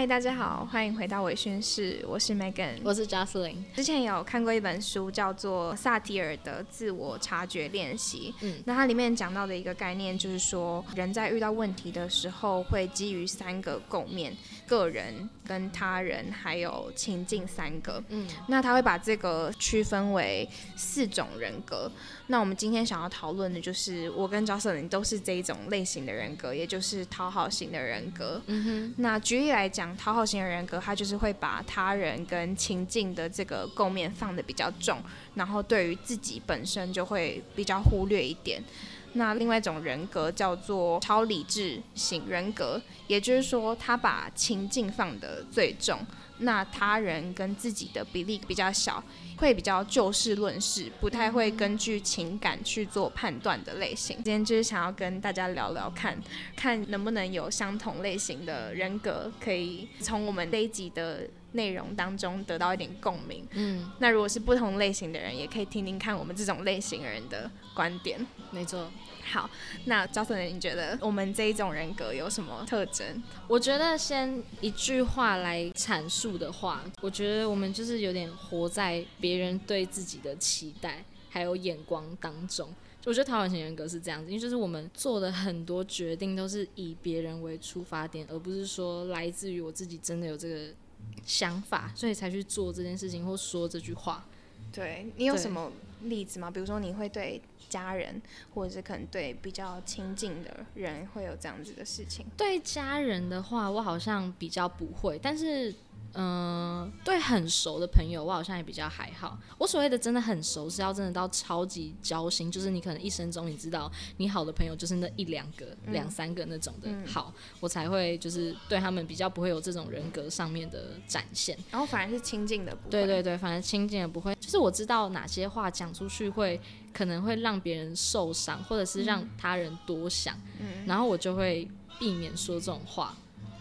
嗨，大家好，欢迎回到微醺室，我是 Megan，我是 Jocelyn。之前有看过一本书，叫做萨提尔的自我察觉练习。嗯，那它里面讲到的一个概念，就是说人在遇到问题的时候，会基于三个构面：个人、跟他人，还有情境三个。嗯，那他会把这个区分为四种人格。那我们今天想要讨论的就是，我跟 Jocelyn 都是这一种类型的人格，也就是讨好型的人格。嗯哼，那举例来讲，讨好型的人格，他就是会把他人跟情境的这个构面放的比较重，然后对于自己本身就会比较忽略一点。那另外一种人格叫做超理智型人格，也就是说，他把情境放的最重，那他人跟自己的比例比较小，会比较就事论事，不太会根据情感去做判断的类型。今天就是想要跟大家聊聊看，看能不能有相同类型的人格，可以从我们这一集的内容当中得到一点共鸣。嗯，那如果是不同类型的人，也可以听听看我们这种类型人的观点。没错。好，那赵森人，你觉得我们这一种人格有什么特征？我觉得先一句话来阐述的话，我觉得我们就是有点活在别人对自己的期待还有眼光当中。我觉得讨好型人格是这样子，因为就是我们做的很多决定都是以别人为出发点，而不是说来自于我自己真的有这个想法，所以才去做这件事情或说这句话。对你有什么例子吗？比如说你会对家人，或者是可能对比较亲近的人会有这样子的事情？对家人的话，我好像比较不会，但是，嗯、对很熟的朋友，我好像也比较还好。我所谓的真的很熟，是要真的到超级交心，就是你可能一生中你知道你好的朋友就是那一两个、两三个那种的嗯好，我才会就是对他们比较不会有这种人格上面的展现。然后反而是亲近的。对对对，反而亲近的不会，就是我知道哪些话讲出去会可能会让别人受伤，或者是让他人多想，嗯然后我就会避免说这种话，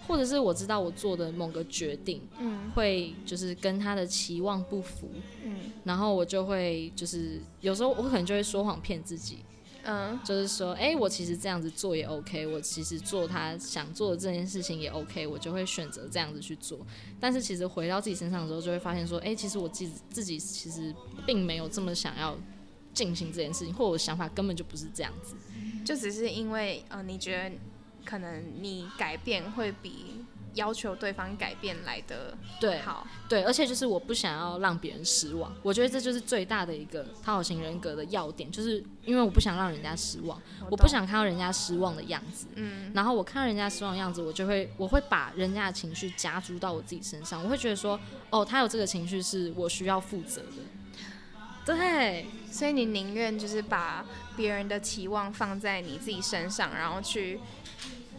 或者是我知道我做的某个决定嗯会就是跟他的期望不符，嗯然后我就会就是有时候我可能就会说谎骗自己，嗯就是说，哎、我其实这样子做也 OK，我其实做他想做的这件事情也 OK，我就会选择这样子去做。但是其实回到自己身上的时候，就会发现说，哎、其实我自己自己其实并没有这么想要进行这件事情，或我的想法根本就不是这样子。就只是因为呃，你觉得可能你改变会比要求对方改变来的对好。对，而且就是我不想要让别人失望，我觉得这就是最大的一个讨好型人格的要点，就是因为我不想让人家失望，我不想看到人家失望的样子。嗯然后我看到人家失望的样子，我就会我会把人家的情绪加诸到我自己身上，我会觉得说，哦，他有这个情绪是我需要负责的。对所以你宁愿就是把别人的期望放在你自己身上，然后去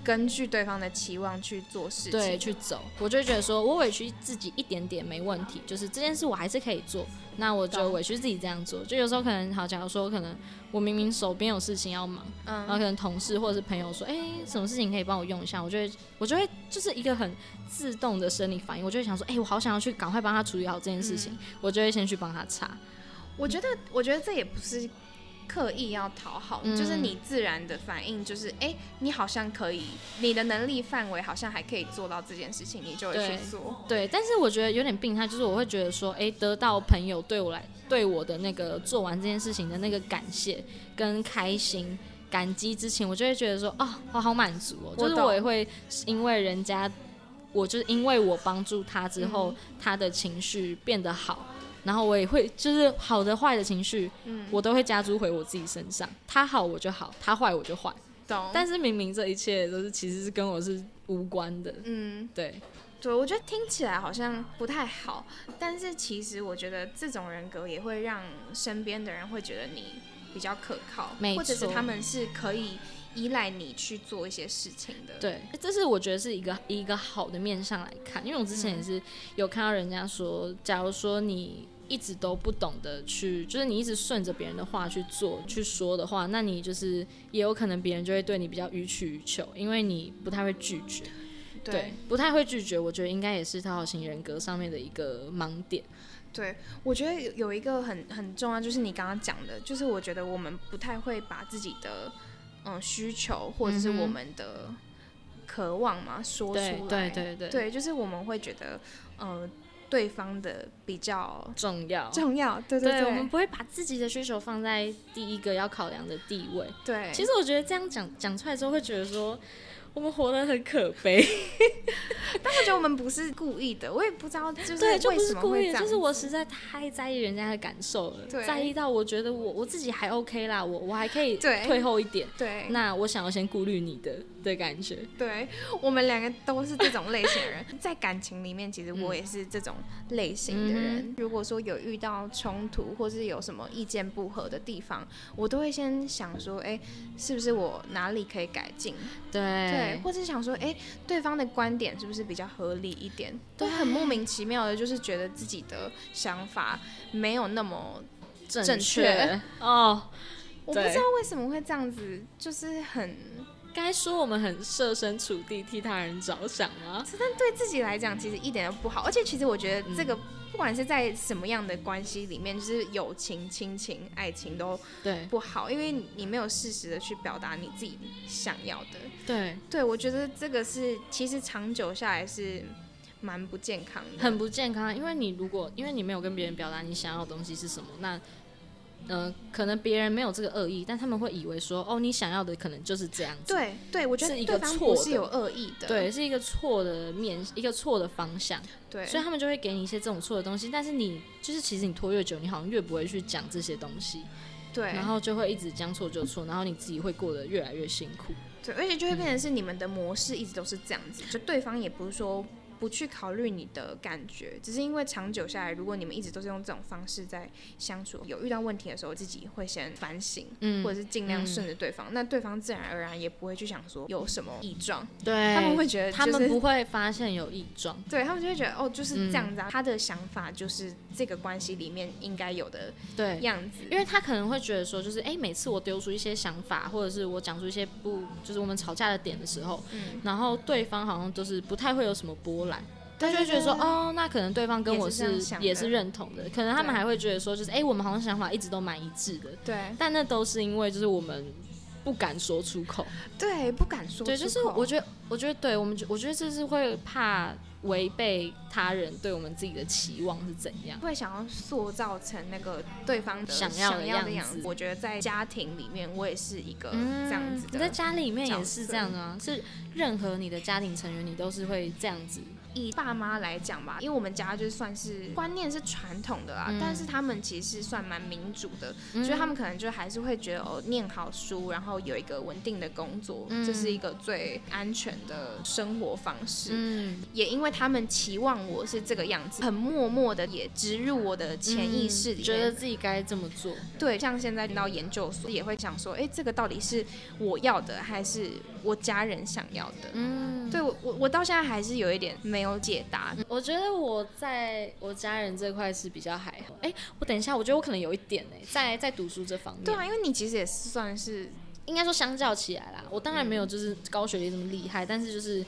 根据对方的期望去做事情。对，去走，我就会觉得说我委屈自己一点点没问题，就是这件事我还是可以做，那我就委屈自己这样做。就有时候可能好，假如说可能我明明手边有事情要忙，嗯然后嗯可能同事或者是朋友说，哎、什么事情可以帮我用一下，我就会我就会就是一个很自动的生理反应，我就会想说，哎、我好想要去赶快帮他处理好这件事情，我就会先去帮他查。我觉得，我觉得这也不是刻意要讨好，嗯就是你自然的反应，就是哎、你好像可以，你的能力范围好像还可以做到这件事情，你就会去做。对，但是我觉得有点病态，就是我会觉得说，诶，得到朋友对我来对我的那个做完这件事情的那个感谢跟开心。感激之情，我就会觉得说，哦，我好满足哦，就是我也会因为人家，我就是因为我帮助他之嗯后，他的情绪变得好，然后我也会就是好的坏的情绪，嗯，我都会加诸回我自己身上，他好我就好，他坏我就坏，懂。但是明明这一切都是其实是跟我是无关的，嗯，对，对，我觉得听起来好像不太好，但是其实我觉得这种人格也会让身边的人会觉得你比较可靠，或者是他们是可以依赖你去做一些事情的。，对，这是我觉得是一个一个好的面向来看，因为我之前也是有看到人家说，假如说你一直都不懂得去，就是你一直顺着别人的话去做去说的话，那你就是也有可能别人就会对你比较予取予求，因为你不太会拒绝。对，不太会拒绝，我觉得应该也是讨好型人格上面的一个盲点。对，我觉得有有一个很很重要，就是你刚刚讲的，就是我觉得我们不太会把自己的嗯需求或者是我们的渴望嘛，说出来，对对对对，就是我们会觉得，呃，对方的比较重要。重要，对对我们不会把自己的需求放在第一个要考量的地位。对，其实我觉得这样讲讲出来之后，会觉得说我们活得很可悲。但我觉得我们不是故意的，我也不知道就是对，就不为什么是故意就是我实在太在意人家的感受了，在意到我觉得我我自己还 OK 啦，我我还可以退后一点。对，那我想要先顾虑你的的感觉。对我们两个都是这种类型的人，在感情里面，其实嗯我也是这种类型的人。如果说有遇到冲突，或是有什么意见不合的地方，我都会先想说，哎、是不是我哪里可以改进？对，对或者是想说，哎、对方的观点是不是比较合理一点？都很莫名其妙的，就是觉得自己的想法没有那么，正正确哦。我不知道为什么会这样子，就是很。该说我们很设身处地替他人着想吗？但对自己来讲，其实一点都不好。而且，其实我觉得这嗯个，不管是在什么样的关系里面，就是友情、亲情、爱情都对不好，因为你没有适时的去表达你自己想要的。对，对我觉得这个是，其实长久下来是蛮不健康的。很不健康。因为你如果因为你没有跟别人表达你想要的东西是什么，那呃，可能别人没有这个恶意，但他们会以为说，哦，你想要的可能就是这样子。对对，我觉得是一个错是有恶意的。对，是一个错的面，一个错的方向，对，所以他们就会给你一些这种错的东西。但是你就是其实你拖越久，你好像越不会去讲这些东西，对，然后就会一直将错就错，然后你自己会过得越来越辛苦。对，而且就会变成是你们的模式一直都是这样子，就对方也不是说不去考虑你的感觉，只是因为长久下来，如果你们一直都是用这种方式在相处，有遇到问题的时候，自己会先反省，嗯或者是尽量顺着对方，那对方自然而然也不会去想说有什么异状，对，他们会觉得、就是、他们不会发现有异状。对他们就会觉得哦就是这样子啊，他的想法就是这个关系里面应该有的对，样子，因为他可能会觉得说，就是哎、每次我丢出一些想法，或者是我讲出一些不，就是我们吵架的点的时候，嗯，然后对方好像都是不太会有什么波澜。他就会觉得说，哦，那可能对方跟我也是也是认同的，可能他们还会觉得说，就是哎、我们好像想法一直都蛮一致的，对。但那都是因为就是我们不敢说出口。对，不敢说对，就是我觉得，我觉得对我们觉，我觉得这是会怕违背他人对我们自己的期望是怎样。会想要塑造成那个对方的想要的样子子。我觉得在家庭里面，我也是一个嗯这样子的。你在家里面也是这样啊，是任何你的家庭成员，你都是会这样子。以爸妈来讲吧，因为我们家就算是观念是传统的啦，嗯但是他们其实算蛮民主的，嗯所以他们可能就还是会觉得哦，念好书，然后有一个稳定的工作，嗯这是一个最安全的生活方式。嗯，也因为他们期望我是这个样子，很默默的也植入我的潜意识里觉得自己该这么做。对，像现在到研究所也会想说，哎，这个到底是我要的，还是我家人想要的？嗯，对我我我到现在还是有一点没有解答。我觉得我在我家人这块是比较还好。哎、我等一下，我觉得我可能有一点哎、在在读书这方面。对啊，因为你其实也算是应该说相较起来啦，我当然没有就是高学历这么厉害，但是就是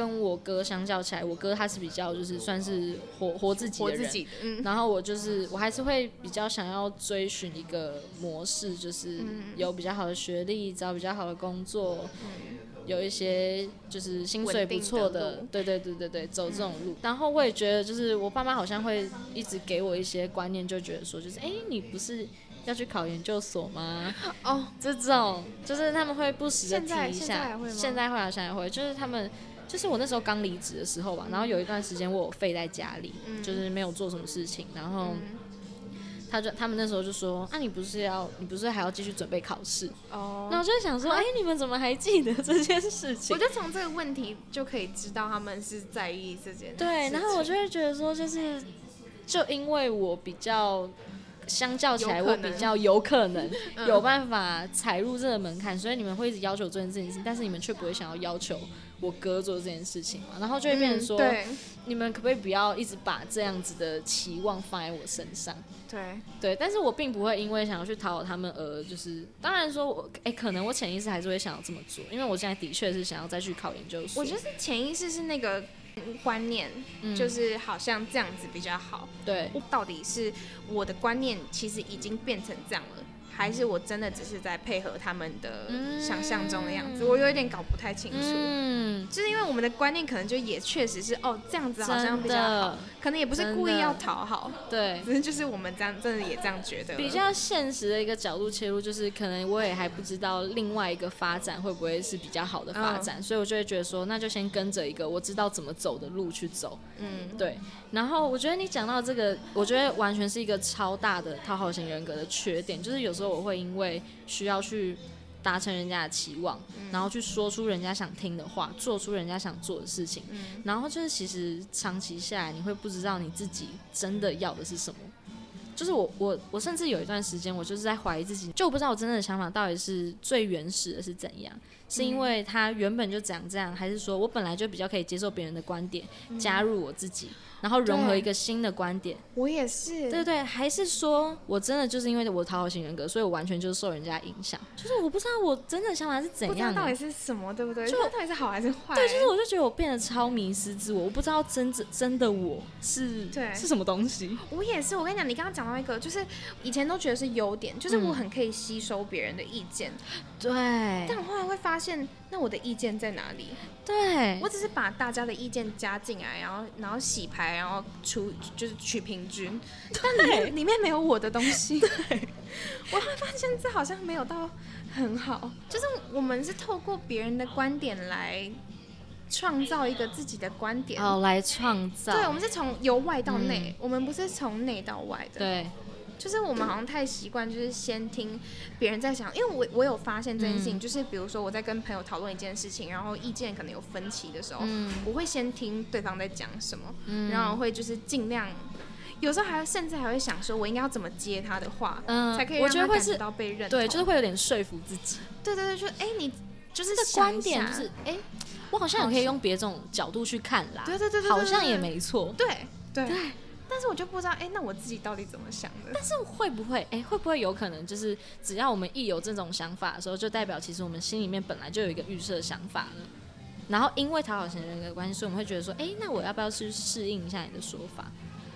跟我哥相较起来，我哥他是比较就是算是活活自己的人，活自己的，嗯，然后我就是我还是会比较想要追寻一个模式，就是嗯。有比较好的学历，找比较好的工作，有一些就是薪水不错的，的对对对对对，走这种路。然后我也觉得，就是我爸妈好像会一直给我一些观念，就觉得说，就是哎、你不是要去考研究所吗？哦，这种就是他们会不时的现在现在提一下。还会吗，现在会啊，现在会，就是他们。就是我那时候刚离职的时候吧，然后有一段时间我有废在家里，嗯就是没有做什么事情，然后嗯他就他们那时候就说，啊，你不是要你不是还要继续准备考试？哦那我就想说，哎、你们怎么还记得这件事情我？就从这个问题就可以知道他们是在意这件事情。对，然后我就会觉得说，就是就因为我比较。相较起来，我比较有可能嗯有办法踩入这个门槛，所以你们会一直要求做这件事情，但是你们却不会想要要求我哥做这件事情嘛？然后就会变成说，你们可不可以不要一直把这样子的期望放在我身上？对，对，但是我并不会因为想要去讨好他们而就是，当然说我，哎、可能我潜意识还是会想要这么做，因为我现在的确是想要再去考研究所。我觉得是潜意识是那个观念，嗯就是好像这样子比较好。对，到底是我的观念其实已经变成这样了，还是我真的只是在配合他们的嗯想象中的样子？我有一点搞不太清楚。嗯，就是因为我们的观念可能就也确实是哦这样子好像比较好，可能也不是故意要讨好，对。只是就是我们这样真的也这样觉得。比较现实的一个角度切入，就是可能我也还不知道另外一个发展会不会是比较好的发展，所以我就会觉得说，那就先跟着一个我知道怎么走的路去走。嗯，对，然后我觉得你讲到这个，我觉得完全是一个超大的讨好型人格的缺点，就是有时候我会因为需要去达成人家的期望，然后去说出人家想听的话，做出人家想做的事情，嗯。然后就是其实长期下来，你会不知道你自己真的要的是什么。就是我我我甚至有一段时间，我就是在怀疑自己，就我不知道我真正的想法到底是最原始的是怎样，是因为他原本就长这样，还是说我本来就比较可以接受别人的观点，加入我自己，然后融合一个新的观点，我也是，对对，还是说我真的就是因为我讨好型人格，所以我完全就是受人家影响，就是我不知道我真的想法是怎样到底。是什么，对不对？就就到底是好还是坏？对，就是我就觉得我变得超迷失自我，我不知道真真真的我是对是什么东西。我也是，我跟你讲，你刚刚讲到一个，就是以前都觉得是优点，就是嗯我很可以吸收别人的意见，对但我后来会发现，那我的意见在哪里？对我，只是把大家的意见加进来，然后然后洗牌，然后除就是取平均，但里面里面没有我的东西。对我会发现这好像没有到很好，就是我们是透过别人的观点来创造一个自己的观点。哦，来创造。对，我们是从由外到内，嗯我们不是从内到外的。对就是我们好像太习惯，就是先听别人在想，因为我我有发现这件事情，嗯就是比如说我在跟朋友讨论一件事情，然后意见可能有分歧的时候，嗯我会先听对方在讲什么，嗯然后会就是尽量，有时候还甚至还会想说，我应该要怎么接他的话，嗯才可以我让他感觉觉得会是到被认同。对，就是会有点说服自己。对对对，就哎、你就是这观点就是，哎、我好像也可以用别种角度去看啦。对对对对对好像也没错。对对但是我就不知道，哎、那我自己到底怎么想的？但是会不会，哎、会不会有可能，就是只要我们一有这种想法的时候，就代表其实我们心里面本来就有一个预设想法了。然后因为讨好型人格的关系，所以我们会觉得说，哎、那我要不要去适应一下你的说法？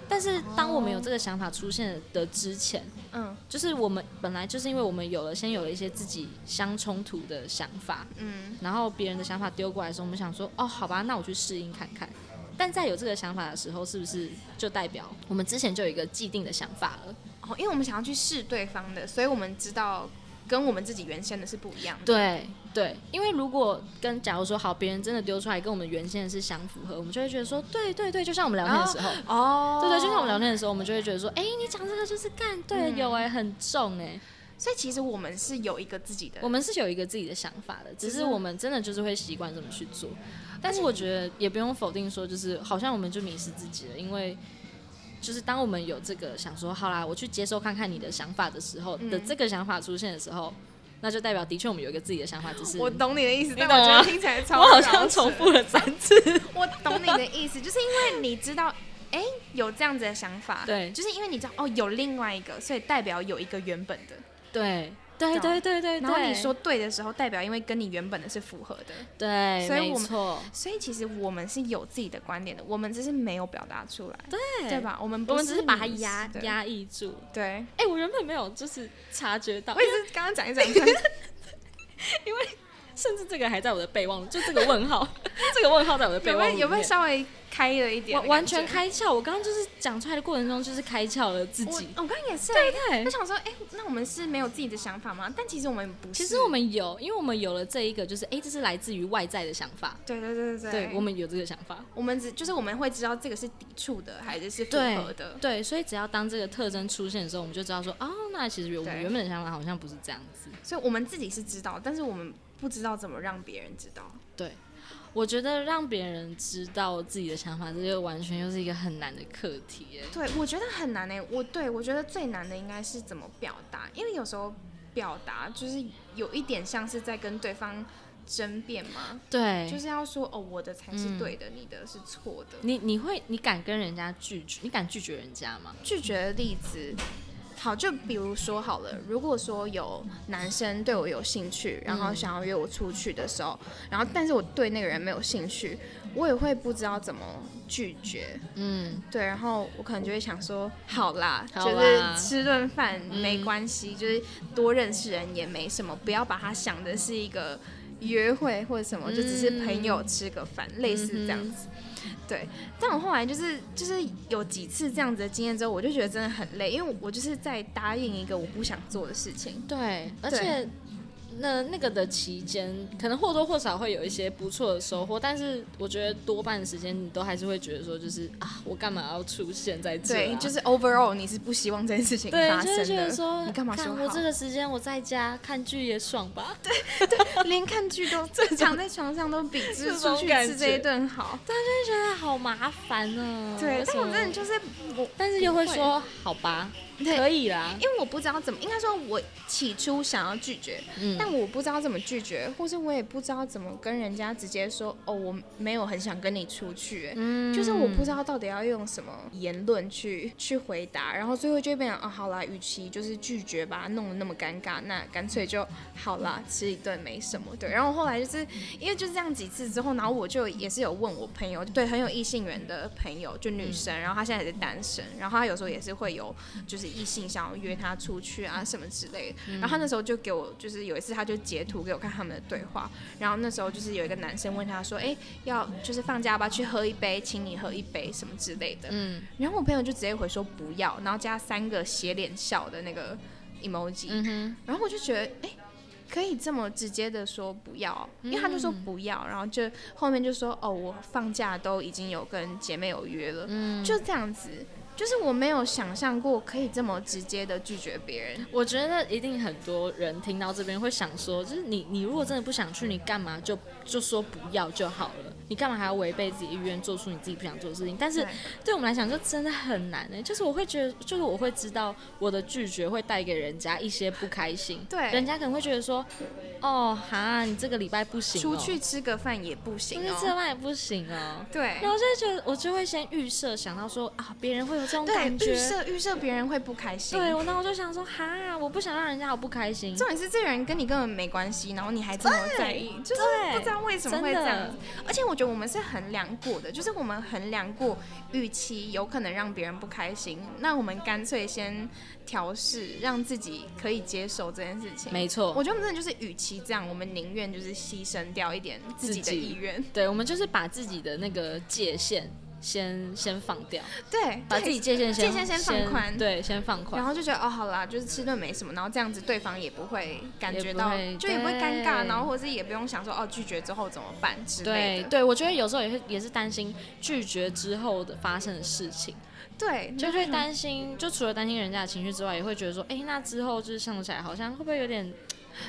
但是当我们有这个想法出现的之前，嗯就是我们本来就是因为我们有了先有了一些自己相冲突的想法，嗯，然后别人的想法丢过来的时候，我们想说，哦，好吧，那我去适应看看。但在有这个想法的时候，是不是就代表我们之前就有一个既定的想法了？哦，因为我们想要去试对方的，所以我们知道跟我们自己原先的是不一样的。对对，因为如果跟假如说好，别人真的丢出来跟我们原先的是相符合，我们就会觉得说，对对对，就像我们聊天的时候，哦。对对，就像我们聊天的时候，我们就会觉得说，哎、你讲这个就是干，对，嗯。有哎、很重哎、所以其实我们是有一个自己的，我们是有一个自己的想法的，只只是是我们真的就是会习惯这么去做。但是我觉得也不用否定说，就是好像我们就迷失自己了，因为就是当我们有这个想说，好啦，我去接受看看你的想法的时候、嗯的这个想法出现的时候，那就代表的确我们有一个自己的想法，只是我懂你的意思，但我觉得听起来超我好像重复。了三次。我懂你的意思，就是因为你知道，哎、有这样子的想法，对就是因为你知道哦，有另外一个，所以代表有一个原本的。对对对对对，然后你说对的时候，代表因为跟你原本的是符合的，对，所以我们错，所以其实我们是有自己的观点的，我们只是没有表达出来，对对？吧？我们不我们只是把它压压抑住。对。哎、我原本没有就是察觉到我，也是刚刚讲一讲，突然 甚至这个还在我的备忘，就这个问号，这个问号在我的备忘有没有有没有稍微开了一点？完完全开窍。我刚刚就是讲出来的过程中，就是开窍了自我己。我刚刚也是，对对我，想说，哎、那我们是没有自己的想法吗？但其实我们不是。其实我们有，因为我们有了这一个，就是哎、这是来自于外在的想法。对对对对对，我们有这个想法。我们只就是我们会知道这个是抵触的还是是符合的。对，所以只要当这个特征出现的时候，我们就知道说，哦，那其实我们原本的想法好像不是这样子。所以我们自己是知道，但是我们不知道怎么让别人知道。对，我觉得让别人知道自己的想法，这就完全又是一个很难的课题耶。对，我觉得很难呢。我对我觉得最难的应该是怎么表达，因为有时候表达就是有一点像是在跟对方争辩嘛，对，就是要说哦，我的才是嗯对的，你的是错的。你你会你敢跟人家拒绝？你敢拒绝人家吗？拒绝的例子，好，就比如说好了，如果说有男生对我有兴趣，然后想要约我出去的时候，然后但是我对那个人没有兴趣，我也会不知道怎么拒绝。嗯，对，然后我可能就会想说，好啦，好就是吃顿饭嗯没关系，就是多认识人也没什么，不要把它想的是一个约会或者什么，就只是朋友吃个饭，类似这样子。对，但我后来就是就是有几次这样子的经验之后，我就觉得真的很累，因为我就是在答应一个我不想做的事情。对，而且那那个的期间，可能或多或少会有一些不错的收获，但是我觉得多半的时间你都还是会觉得说，就是啊，我干嘛要出现在这、啊？对，就是 overall 你是不希望这件事情对，发就是觉得生的。说，你干嘛我这个时间我在家看剧也爽吧？对，连看剧都躺在床上都比就是这出去吃这一觉顿好。但就觉得好麻烦哦。对，但我真的就是我但是又会说好吧，对可以啦。因为我不知道怎么，应该说我起初想要拒绝，嗯但我不知道怎么拒绝，或是我也不知道怎么跟人家直接说，哦，我没有很想跟你出去，嗯就是我不知道到底要用什么言论去去回答，然后最后就变成，哦，好啦，与其就是拒绝把它弄得那么尴尬，那干脆就好啦，吃一顿没什么，对。然后后来就是因为就是这样几次之后，然后我就也是有问我朋友，对，很有异性缘的朋友，就女生，然后她现在也是单身，然后她有时候也是会有就是异性想要约他出去啊什么之类的，然后他那时候就给我就是有一次他就截图给我看他们的对话，然后那时候就是有一个男生问他说，哎，要就是放假吧去喝一杯，请你喝一杯什么之类的，嗯。然后我朋友就直接回说不要，然后加三个斜脸笑的那个 emoji，、嗯哼，然后我就觉得，哎、可以这么直接的说不要哦，因为他就说不要，然后就后面就说，哦，我放假都已经有跟姐妹有约了，嗯，就这样子，就是我没有想象过可以这么直接的拒绝别人。我觉得一定很多人听到这边会想说，就是你你如果真的不想去，你干嘛就就说不要就好了？你干嘛还要违背自己意愿做出你自己不想做的事情？但是对对我们来讲，就真的很难呢、就是我会觉得，就是我会知道我的拒绝会带给人家一些不开心，对人家可能会觉得说，哦哈，你这个礼拜不行、哦，出去吃个饭也不行出去吃个。饭也不行哦。对然后我就觉得，我就会先预设想到说啊，别人会有这种，感觉预，设预设别人会不开心。对，我然后我就想说，哈，我不想让人家好不开心。重点是这个人跟你根本没关系，然后你还这么在意，就是不知道为什么会这样子。而且我觉得我们是衡量过的，就是我们衡量过预期有可能让别人不开心，那我们干脆先调试，让自己可以接受这件事情。没错，我觉得我们真的就是，与其这样，我们宁愿就是牺牲掉一点自己的意愿。对，我们就是把自己的那个界限先先放掉，对，把自己界限先界限先放宽对，先放宽然。后就觉得哦，好啦，就是吃顿没什么，然后这样子对方也不会感觉到，也就也不会尴尬，然后或是也不用想说哦拒绝之后怎么办之类的。对对，我觉得有时候也是也是担心拒绝之后的发生的事情，对，就会担心，就除了担心人家的情绪之外，也会觉得说，哎，那之后就是相处起来好像会不会有点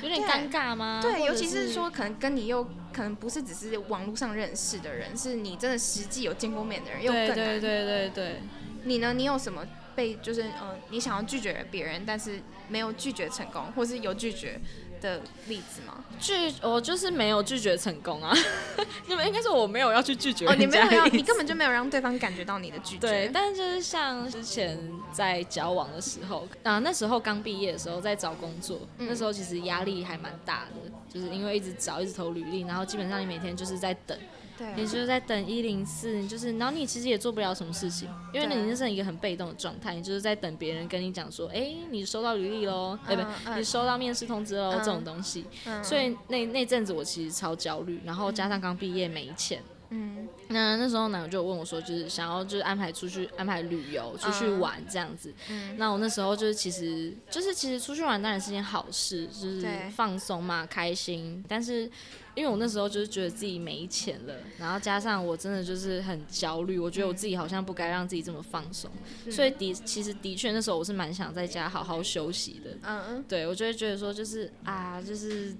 有点尴尬吗？对，尤其是说可能跟你又可能不是只是网络上认识的人，是你真的实际有见过面的人，又更对难。对对对对，你呢？你有什么被就是呃，你想要拒绝别人，但是没有拒绝成功，或是有拒绝的例子吗？拒我就是没有拒绝成功啊，你们应该是我没有要去拒绝哦，你没有要，你根本就没有让对方感觉到你的拒绝。对，但是就是像之前在交往的时候，啊，那时候刚毕业的时候在找工作，嗯那时候其实压力还蛮大的，就是因为一直找，一直投履历，然后基本上你每天就是在等，对。你就是在等一零四，你就是，然后你其实也做不了什么事情，因为对你那是一个很被动的状态，你就是在等别人跟你讲说，哎、你收到履历喽，哎、嗯不，嗯。你收到面试通知喽，嗯。这种东西，嗯。所以那那阵子我其实超焦虑，然后加上刚毕业没钱。嗯。那那时候男友就问我说，就是想要就是安排出去安排旅游出去嗯玩这样子。嗯。那我那时候就是其实就是其实出去玩当然是件好事，就是放松嘛，开心。但是因为我那时候就是觉得自己没钱了，然后加上我真的就是很焦虑，我觉得我自己好像不该让自己这么放松，所以的其实的确那时候我是蛮想在家好好休息的。嗯嗯，对我就会觉得说就是啊就是。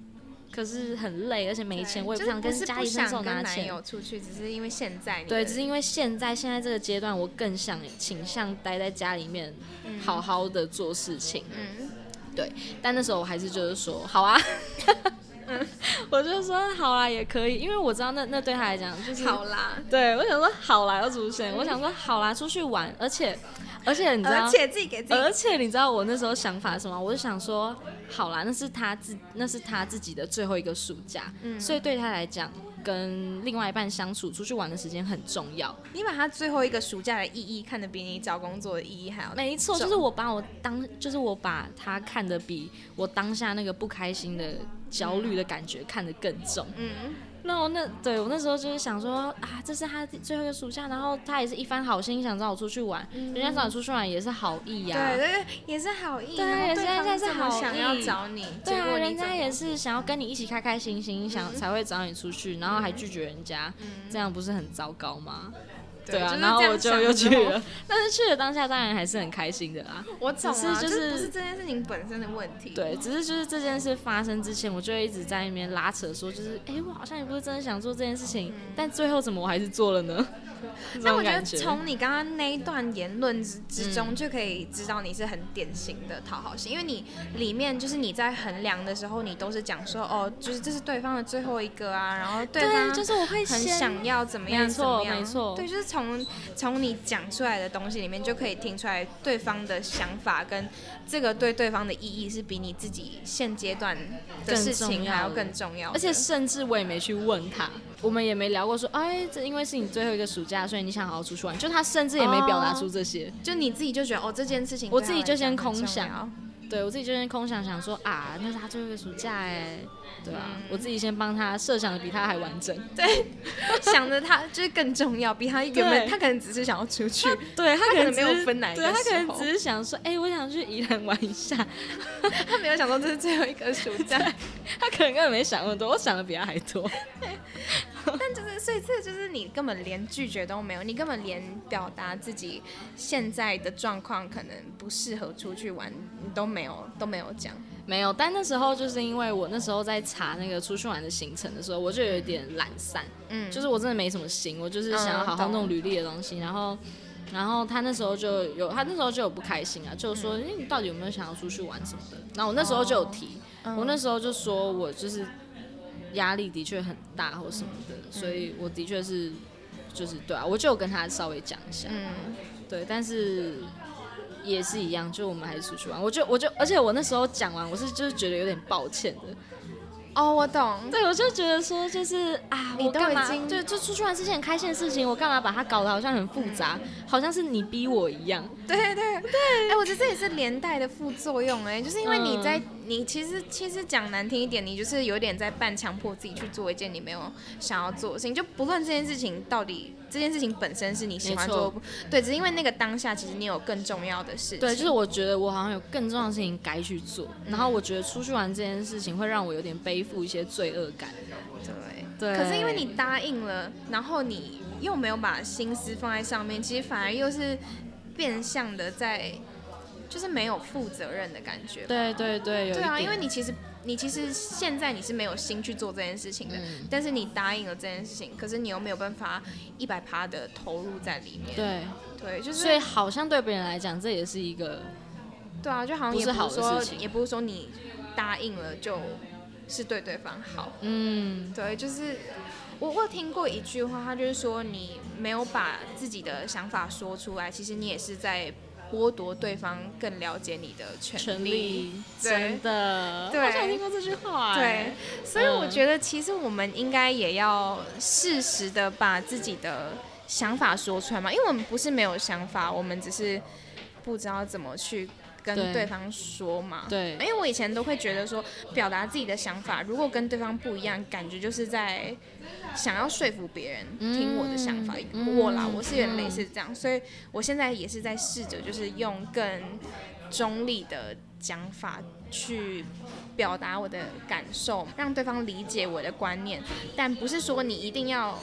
可是很累，而且没钱，我也不想跟家里伸手拿钱。友出去，只是因为现在对，只是因为现在现在这个阶段，我更想倾向待在家里面，好好的做事情。嗯对但那时候我还是就是说，好啊，我就说好啦，也可以，因为我知道那那对他来讲就是好啦，对我想说好啦要出现，我想说好啦出去玩，而且而且你知道而，且自己给自己而且你知道我那时候想法是什么？我就想说，好啦，那是他自那是他自己的最后一个暑假，嗯所以对他来讲，跟另外一半相处、出去玩的时间很重要。你把他最后一个暑假的意义看得比你找工作的意义还要没错，就是我把我当，就是我把他看得比我当下那个不开心的、焦虑的感觉看得更重。嗯，那我那对我那时候就是想说啊，这是他最后一个暑假，然后他也是一番好心想找我出去玩，人家找你出去玩也是好意呀、对对对，也是好意，对然后也是对方人家是好想要意找你，对啊，人家也是想要跟你一起开开心心，想才会找你出去，然后还拒绝人家，这样不是很糟糕吗？对啊，然后我就又去了，但是去了当下当然还是很开心的啦。我懂啊，只是就就是不是这件事情本身的问题，对，只是就是这件事发生之前，我就会一直在那边拉扯，说就是，哎、我好像也不是真的想做这件事情，但最后怎么我还是做了呢？这但我觉得。从你刚刚那一段言论之之中，嗯就可以知道你是很典型的讨好型，因为你里面就是你在衡量的时候，你都是讲说，哦，就是这是对方的最后一个啊，然后对方，就是我会很想要怎么样怎么样，没错对，就是从从你讲出来的东西里面就可以听出来对方的想法跟这个对对方的意义是比你自己现阶段的更事情还要更重要，而且甚至我也没去问他，我们也没聊过说，哎，这因为是你最后一个暑假，所以你想好好出去玩，就他甚至也没表达出这些。就你自己就觉得哦这件事情我自己就先空想。对我自己就先空想想说啊，那是他最后一个暑假哎，对啊，嗯。我自己先帮他设想的比他还完整。对。想着他就是更重要，比他原本他可能只是想要出去，对他可能没有分哪一个对他可能只是想说，哎、我想去宜兰玩一下，他没有想到这是最后一个暑假，他可能根本没想那么多，我想的比他还多。但就是所以这就是你根本连拒绝都没有，你根本连表达自己现在的状况可能不适合出去玩，你都没有都没有讲。没有，但那时候就是因为我那时候在查那个出去玩的行程的时候，我就有一点懒散，嗯，就是我真的没什么心，我就是想要好好弄履历的东西，然后。然后他那时候就有，他那时候就有不开心啊，就说：“哎、你到底有没有想要出去玩什么的？”然后我那时候就有提，我那时候就说我就是压力的确很大或什么的，所以我的确是就是对啊，我就有跟他稍微讲一下，嗯，对，但是也是一样，就我们还是出去玩，我就我就而且我那时候讲完，我是就是觉得有点抱歉的，哦，我懂，对我就觉得说就是啊，你都我干嘛已经就就出去玩是件很开心的事情，我干嘛把它搞得好像很复杂，好像是你逼我一样，对对对，哎、我觉得这也是连带的副作用、哎，就是因为你在、你其实其实讲难听一点，你就是有点在半强迫自己去做一件你没有想要做的事情，就不论这件事情到底这件事情本身是你喜欢做的，对，只是因为那个当下其实你有更重要的事情，对，就是我觉得我好像有更重要的事情该去做，然后我觉得出去玩这件事情会让我有点背负一些罪恶感，对。对，可是因为你答应了，然后你又没有把心思放在上面，其实反而又是变相的在，就是没有负责任的感觉。对对对，对啊，因为你其实你其实现在你是没有心去做这件事情的，嗯但是你答应了这件事情，可是你又没有办法一百趴的投入在里面。对，对，就是所以好像对别人来讲这也是一个对啊，就好像也不是好说的事情也不是说你答应了就是对对方好。嗯对，就是我我有听过一句话，他就是说你没有把自己的想法说出来，其实你也是在剥夺对方更了解你的权权利。真的，对。好想听过这句话对。哎，，所以我嗯觉得其实我们应该也要适时的把自己的想法说出来嘛，因为我们不是没有想法，我们只是不知道怎么去跟对对方说嘛。对因为我以前都会觉得说，表达自己的想法，如果跟对方不一样，感觉就是在想要说服别人听我的想法。嗯我啦，我是有点嗯类似这样，所以我现在也是在试着，就是用更中立的讲法去表达我的感受，让对方理解我的观念，但不是说你一定要。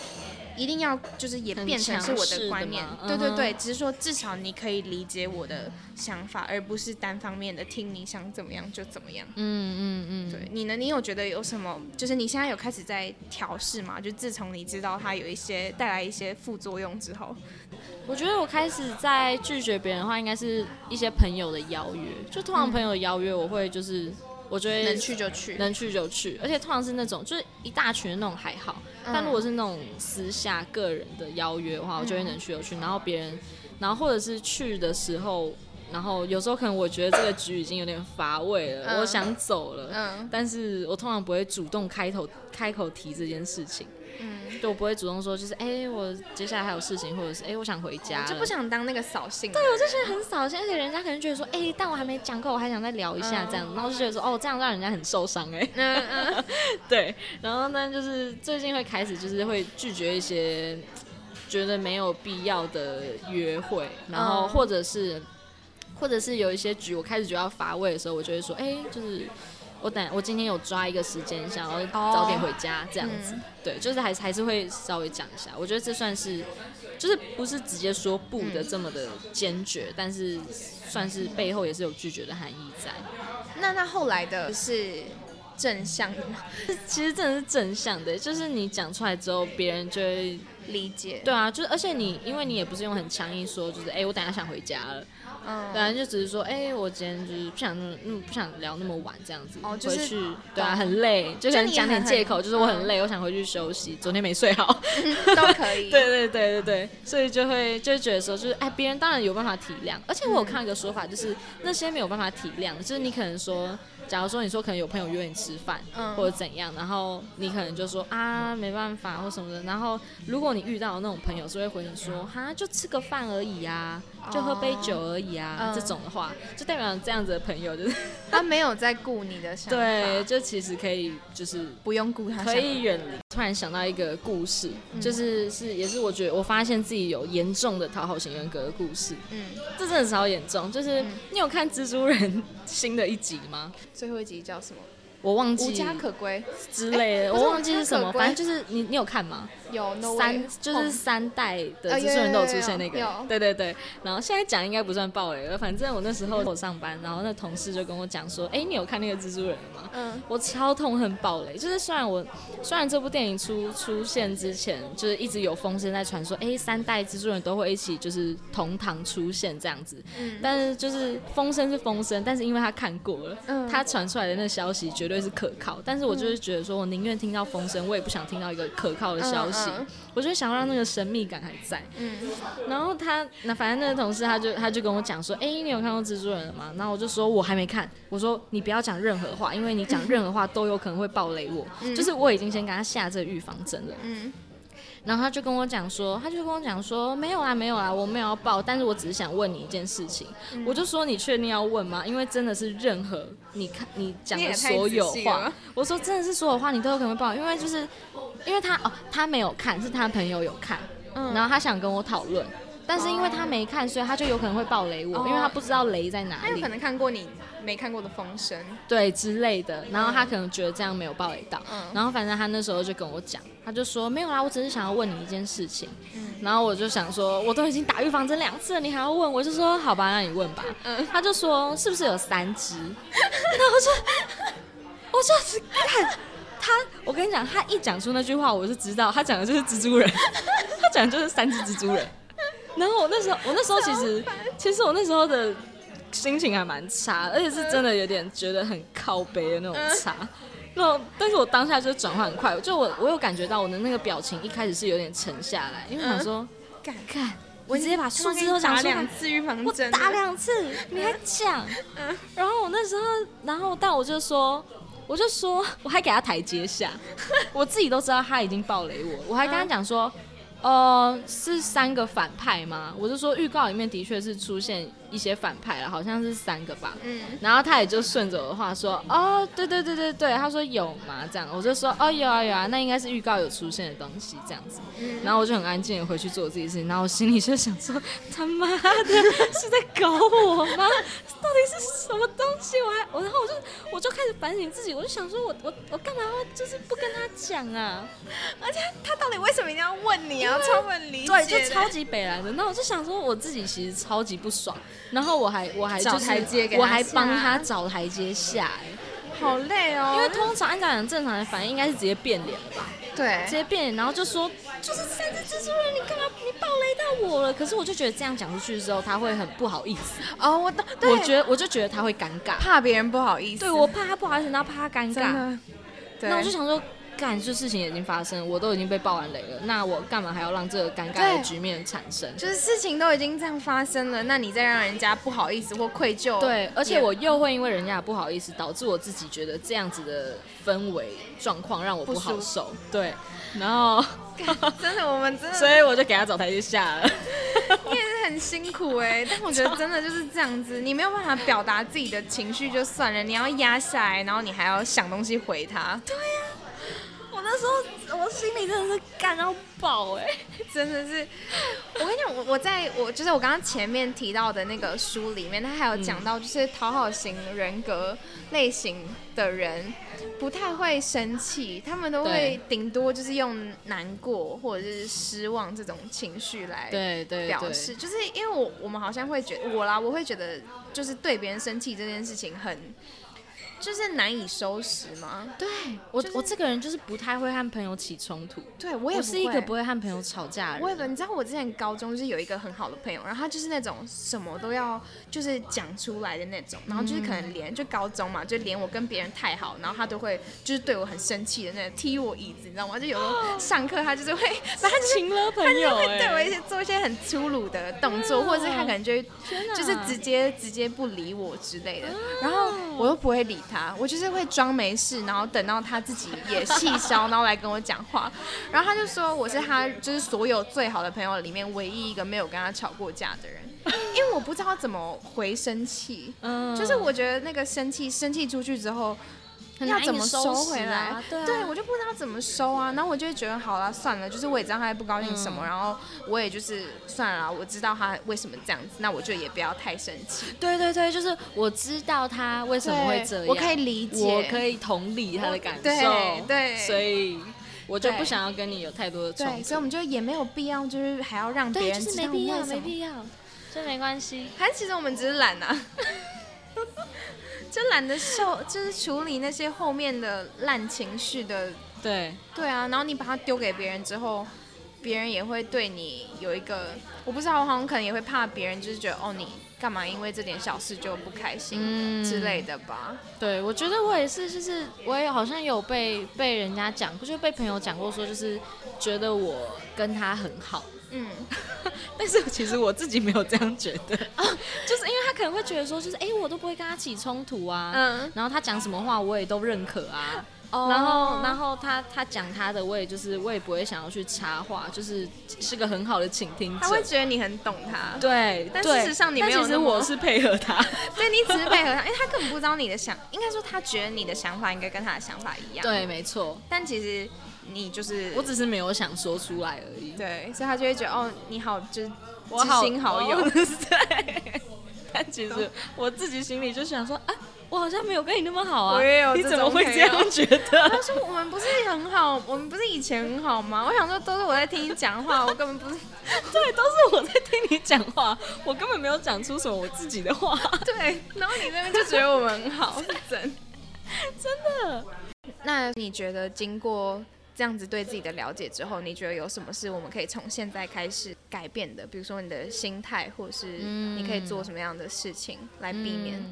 一定要就是也变成是我的的观念，对对对，只是说至少你可以理解我的想法，而不是单方面的听你想怎么样就怎么样。嗯嗯嗯，对你呢？你有觉得有什么？就是你现在有开始在调试吗？就自从你知道它有一些带来一些副作用之后，我觉得我开始在拒绝别人的话，应该是一些朋友的邀约，就通常朋友的邀约，我会就是我觉得能去就去。能去就去，而且通常是那种就是一大群的那种还好，但如果是那种私下个人的邀约的话，我就会能去就去，然后别人然后或者是去的时候，然后有时候可能我觉得这个局已经有点乏味了，嗯。我想走了，嗯。但是我通常不会主动开头开口提这件事情，嗯，就我不会主动说，就是哎、我接下来还有事情，或者是哎、我想回家就不想当那个扫兴对，我就觉得很扫兴，而且人家可能觉得说，哎、但我还没讲够，我还想再聊一下这样，然后就觉得说，哦，这样让人家很受伤哎、嗯嗯。对，然后呢，就是最近会开始就是会拒绝一些觉得没有必要的约会，然后嗯。或者是、或者是有一些局我开始觉得要乏味的时候，我就会说，哎、就是。我等我今天有抓一个时间，想要早点回家，这样子，嗯对，就是还是还是会稍微讲一下。我觉得这算是，就是不是直接说不的这么的坚决，但是算是背后也是有拒绝的含义在。那那后来的是正向的吗？其实真的是正向的，就是你讲出来之后，别人就会理解。对啊，就是而且你因为你也不是用很强硬说，就是哎、我等下想回家了，嗯，对啊，就只是说哎、我今天就是不想那么嗯不想聊那么晚这样子，哦就是回去对啊很累，就可能讲点借口，就是我很嗯。累，我想回去休息，昨天没睡好，都可以。对对对对对，所以就会就觉得说，就是哎，别人当然有办法体谅，而且我有看到一个说法，就是那些没有办法体谅，就是你可能说，假如说你说可能有朋友约你吃饭，嗯。或者怎样，然后你可能就说啊没办法或什么的，然后如果你遇到那种朋友是会回你说哈就吃个饭而已啊，就喝杯酒而已啊，嗯这种的话，就代表这样子的朋友就是 他没有在顾你的想法，对，，就其实可以就是不用顾他。可以远离。突然想到一个故事，嗯就是是也是我觉得我发现自己有严重的讨好型人格的故事，嗯，这真的超严重。就是嗯你有看蜘蛛人新的一集吗？最后一集叫什么？我忘记无家可归。之类的，我忘记是什么，反正就是你你有看吗？有 No 三就是三代的哦蜘蛛人都有出现那个对对对。然后现在讲应该不算暴雷了，反正我那时候我上班，然后那同事就跟我讲说，哎、你有看那个蜘蛛人吗？嗯。我超痛恨暴雷，就是虽然我虽然这部电影出出现之前，就是一直有风声在传说，哎、三代蜘蛛人都会一起就是同堂出现这样子，嗯。但是就是风声是风声，但是因为他看过了，嗯。他传出来的那消息绝对是可靠，但是我就是觉得说我宁愿听到风声，我也不想听到一个可靠的消息，嗯我就想要让那个神秘感还在。嗯然后他那反正那个同事他就他就跟我讲说，哎、你有看过蜘蛛人了吗？然后我就说我还没看，我说你不要讲任何话，因为你讲任何话都有可能会暴雷我，就是我已经先给他下这个预防针了。嗯然后他就跟我讲说，他就跟我讲说，没有啊，没有啊，我没有要报，但是我只是想问你一件事情。嗯我就说你确定要问吗？因为真的是任何你看你讲的所有话我说真的是所有话你都有可能会报，因为就是因为他哦他没有看，是他朋友有看，嗯然后他想跟我讨论。但是因为他没看，所以他就有可能会爆雷我，哦因为他不知道雷在哪里他有可，能看过你没看过的风声。对之类的。然后他可能觉得这样没有爆雷到，嗯然后反正他那时候就跟我讲，他就说没有啦，我只是想要问你一件事情。嗯然后我就想说，我都已经打预防针两次了，你还要问？我就说好吧，那你问吧。嗯他就说是不是有三只？然后我就我就看他，我跟你讲，他一讲出那句话，我就知道他讲的就是蜘蛛人，他讲的就是三只蜘蛛人。然后我那时候，我那时候其实，其实我那时候的心情还蛮差，而且是真的有点觉得很靠背的那种差。然后，但是我当下就转换很快，就我我有感觉到我的那个表情一开始是有点沉下来，因为想说，干，看我直接把数字都打讲出来两，次预防我针，打两次，你还讲？然后我那时候，然后但我就说，我就说，我还给他台阶下，我自己都知道他已经暴雷我，我还跟他讲说。呃，是三个反派吗？我是说预告里面的确是出现一些反派了，好像是三个吧。嗯然后他也就顺着我的话说，哦，对对对对对，他说有嘛？这样，我就说，哦，有啊有啊，那应该是预告有出现的东西这样子。嗯然后我就很安静的回去做我自己的事情，然后我心里就想说，他妈的是在搞我吗？到底是什么东西？我还我，然后我就我就开始反省自己，我就想说我我我干嘛要就是不跟他讲啊？而且他到底为什么一定要问你啊？超不能理解对，就超级北来的。那我就想说，我自己其实超级不爽，然后我还我还就是找台阶给他我还帮他找台阶下、哎，好累哦，因为通常按照讲正常的反应应该是直接变脸吧，对。直接变脸，然后就说就是三只蜘蛛人，你干嘛你暴雷到我了？可是我就觉得这样讲出去之后，他会很不好意思，哦，我懂，对我觉得我就觉得他会尴尬，怕别人不好意思，对我怕他不好意思，然后怕他尴尬，真的，对，那我就想说。干，这事情已经发生，我都已经被爆完雷了，那我干嘛还要让这个尴尬的局面产生？就是事情都已经这样发生了，那你再让人家不好意思或愧疚，对，而且我又会因为人家不好意思，导致我自己觉得这样子的氛围状况让我不好受。对，然后 真的我们真的，所以我就给他找台阶下了。你也是很辛苦哎，但我觉得真的就是这样子，你没有办法表达自己的情绪就算了，你要压下来，然后你还要想东西回他。对呀，我那时候我心里真的是干到爆哎，真的是。我跟你讲，我我在我就是我刚刚前面提到的那个书里面，他还有讲到，就是讨好型人格类型的人。不太会生气，他们都会顶多就是用难过或者是失望这种情绪来表示，就是因为我我们好像会觉得我啦，我会觉得就是对别人生气这件事情很。就是难以收拾吗？对我，我这个人就是不太会和朋友起冲突。对我也是一个不会和朋友吵架的人。我也不，你知道我之前高中就是有一个很好的朋友，然后他就是那种什么都要就是讲出来的那种，然后就是可能连就高中嘛，就连我跟别人太好，然后他都会就是对我很生气的那种，踢我椅子，你知道吗？就有时候上课他就是会，他情了朋友，他就会对我一些做一些很粗鲁的动作，或者是他可能就就是直接直接不理我之类的，然后我又不会理他。我就是会装没事，然后等到他自己也气消，然后来跟我讲话。然后他就说我是他就是所有最好的朋友里面唯一一个没有跟他吵过架的人，因为我不知道怎么回生气。嗯，就是我觉得那个生气生气出去之后。要怎么收回来？对，我就不知道怎么收啊。然后我就会觉得，好了，算了，就是我也知道他不高兴什么，然后我也就是算了，我知道他为什么这样子，那我就也不要太生气。对对对，就是我知道他为什么会这样，我可以理解，我可以同理他的感受。对对，所以我就不想要跟你有太多的冲突。所以我们就也没有必要，就是还要让别人知道没必要，没必要，这没关系。还其实我们只是懒啊。就懒得受，就是处理那些后面的烂情绪的。对对啊，然后你把它丢给别人之后，别人也会对你有一个，我不知道，我好像可能也会怕别人就是觉得哦，你干嘛因为这点小事就不开心之类的吧。对，我觉得我也是，就是我也好像有被被人家讲，就被朋友讲过说，就是觉得我跟他很好。嗯，但是其实我自己没有这样觉得。啊，就是因为他可能会觉得说，就是哎，我都不会跟他起冲突啊，嗯，然后他讲什么话我也都认可啊，然后然后他他讲他的，我也就是我也不会想要去插话，就是是个很好的倾听者，他会觉得你很懂他，对，但事实上你没有，其实我是配合他，对你只是配合他，因为他根本不知道你的想，应该说他觉得你的想法应该跟他的想法一样，对，没错，但其实。你就是，我只是没有想说出来而已。对，所以他就会觉得，哦，你好，就是知心好友。对。但其实我自己心里就想说，啊，我好像没有跟你那么好啊。我也有，你怎么会这样觉得？他说我们不是很好，我们不是以前很好吗？我想说，都是我在听你讲话，我根本不是。对，都是我在听你讲话，我根本没有讲出什么我自己的话。对，然后你那边就觉得我们很好，是真，真的。那你觉得经过？这样子对自己的了解之后，你觉得有什么是我们可以从现在开始改变的？比如说你的心态，或是你可以做什么样的事情来避免？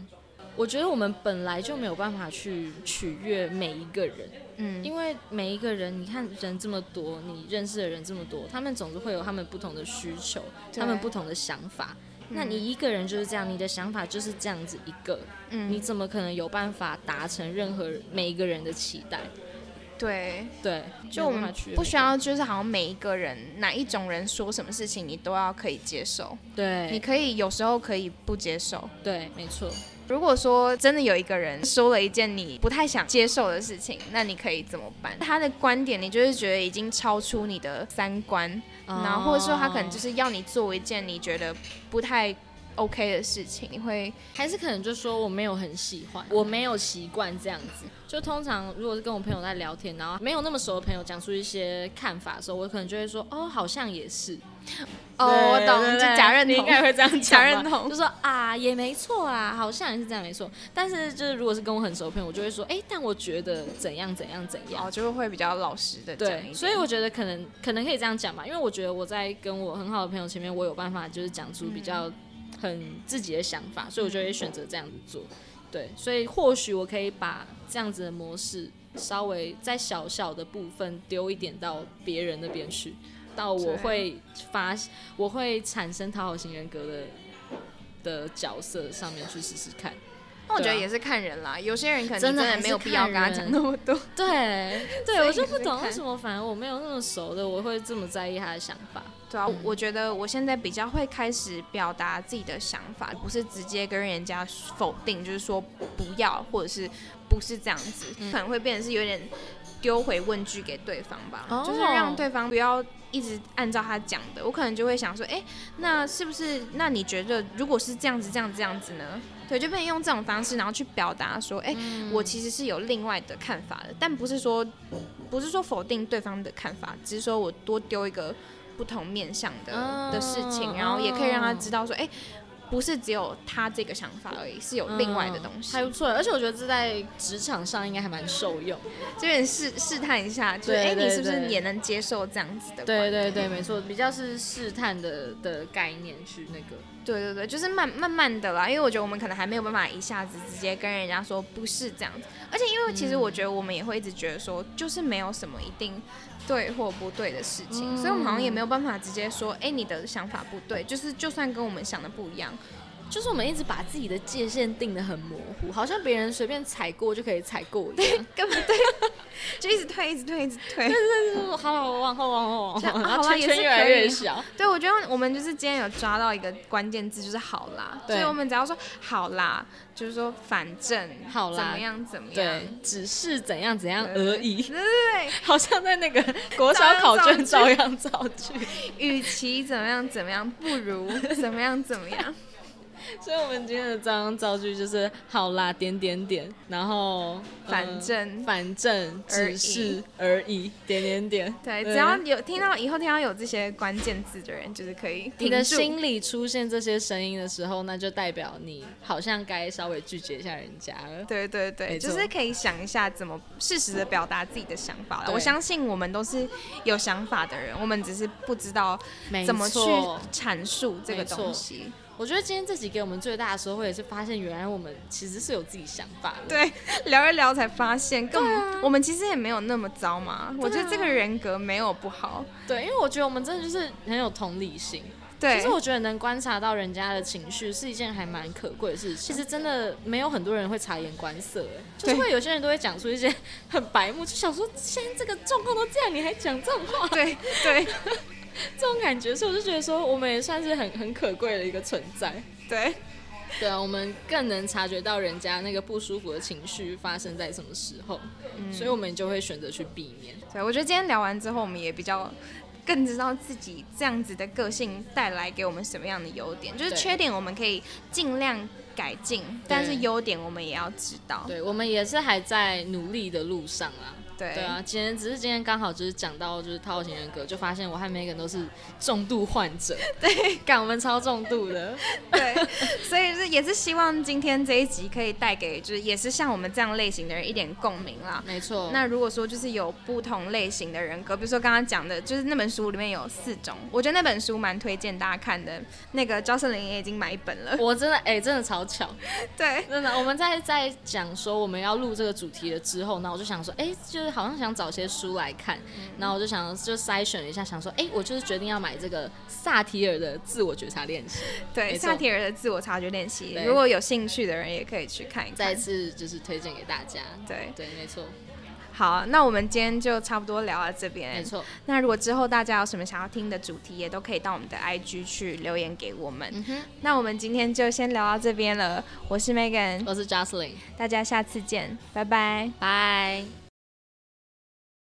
我觉得我们本来就没有办法去取悦每一个人，嗯，因为每一个人，你看人这么多，你认识的人这么多，他们总是会有他们不同的需求，他们不同的想法。那你一个人就是这样，你的想法就是这样子一个，嗯，你怎么可能有办法达成任何每一个人的期待？对对，就我们不需要，就是好像每一个人哪一种人说什么事情，你都要可以接受。对，你可以有时候可以不接受。对，没错。如果说真的有一个人说了一件你不太想接受的事情，那你可以怎么办？他的观点你就是觉得已经超出你的三观，然后或者说他可能就是要你做一件你觉得不太。OK 的事情，你会还是可能就说我没有很喜欢，我没有习惯这样子。就通常如果是跟我朋友在聊天，然后没有那么熟的朋友讲出一些看法的时候，我可能就会说哦，好像也是。哦，我懂，就假认同，应该会这样假认同，就说啊，也没错啊，好像也是这样没错。但是就是如果是跟我很熟的朋友，我就会说，哎，但我觉得怎样怎样怎样，哦，就会比较老实的对。所以我觉得可能可能可以这样讲吧，因为我觉得我在跟我很好的朋友前面，我有办法就是讲出比较。很自己的想法，所以我就会选择这样子做。对，所以或许我可以把这样子的模式稍微在小小的部分丢一点到别人那边去，到我会发，我会产生讨好型人格的的角色上面去试试看。那我觉得也是看人啦，有些人可能真的没有必要跟他讲那么多。对，对我就不懂为什么，反正我没有那么熟的，我会这么在意他的想法。对啊，我觉得我现在比较会开始表达自己的想法，不是直接跟人家否定，就是说不要，或者是不是这样子，可能会变成是有点丢回问句给对方吧，就是让对方不要一直按照他讲的。我可能就会想说，哎，那是不是？那你觉得如果是这样子、这样子、这样子呢？对，就可以用这种方式，然后去表达说，哎，我其实是有另外的看法的，但不是说不是说否定对方的看法，只是说我多丢一个。不同面向的的事情，然后也可以让他知道说，哎，不是只有他这个想法而已，是有另外的东西，还不错。而且我觉得这在职场上应该还蛮受用，这边试试探一下，就哎，你是不是也能接受这样子的？对对对，没错，比较是试探的的概念去那个。对对对，就是慢慢慢的啦，因为我觉得我们可能还没有办法一下子直接跟人家说不是这样子，而且因为其实我觉得我们也会一直觉得说，就是没有什么一定对或不对的事情，所以我们好像也没有办法直接说，哎，你的想法不对，就是就算跟我们想的不一样。就是我们一直把自己的界限定的很模糊，好像别人随便踩过就可以踩过一样，根本 对，就一直推，一直推，一直推。对对对，好好往后往后往后，然后圈圈越来越小。对，我觉得我们就是今天有抓到一个关键字，就是好啦。所以我们只要说好啦，就是说反正好啦，怎么样怎么样，对，只是怎样怎样而已。对对对，好像在那个国小考卷照样造句。与其怎么样怎么样，不如怎么样怎么样。所以，我们今天的这样造句就是好啦，点点点，然后反正反正只是而已，点点点。对，只要有听到以后听到有这些关键字的人，就是可以。你的心里出现这些声音的时候，那就代表你好像该稍微拒绝一下人家了。对对对，就是可以想一下怎么适时的表达自己的想法了。我相信我们都是有想法的人，我们只是不知道怎么去阐述这个东西。我觉得今天这集给我们最大的收获，也是发现原来我们其实是有自己想法的。对，聊一聊才发现，根本我们其实也没有那么糟嘛。我觉得这个人格没有不好。对，因为我觉得我们真的就是很有同理心。对，其实我觉得能观察到人家的情绪是一件还蛮可贵的事情。其实真的没有很多人会察言观色，哎，就是会有些人都会讲出一些很白目，就想说现在这个状况都这样，你还讲这种话？对对。这种感觉，所以我就觉得说，我们也算是很很可贵的一个存在。对，对啊，我们更能察觉到人家那个不舒服的情绪发生在什么时候，所以我们就会选择去避免。对，我觉得今天聊完之后，我们也比较更知道自己这样子的个性带来给我们什么样的优点，就是缺点我们可以尽量改进，但是优点我们也要知道。对，我们也是还在努力的路上啊。对啊，今天只是今天刚好就是讲到就是讨好型人格，就发现我和 Megan 都是重度患者，对，感我们超重度的，对，所以是也是希望今天这一集可以带给就是也是像我们这样类型的人一点共鸣啦。没错。那如果说就是有不同类型的人格，比如说刚刚讲的，就是那本书里面有四种，我觉得那本书蛮推荐大家看的。那个赵胜林也已经买一本了，我真的哎，真的超巧，对，真的。我们在在讲说我们要录这个主题了之后，那我就想说，哎，就是。好像想找些书来看，然后我就想就筛选了一下，想说，哎，我就是决定要买这个萨提尔的自我觉察练习。对，萨提尔的自我察觉练习，如果有兴趣的人也可以去看一看。再次就是推荐给大家。对对，没错。好，那我们今天就差不多聊到这边。没错。那如果之后大家有什么想要听的主题，也都可以到我们的 IG 去留言给我们。嗯。那我们今天就先聊到这边了。我是 Megan，我是 Jocelyn，大家下次见，拜拜，拜。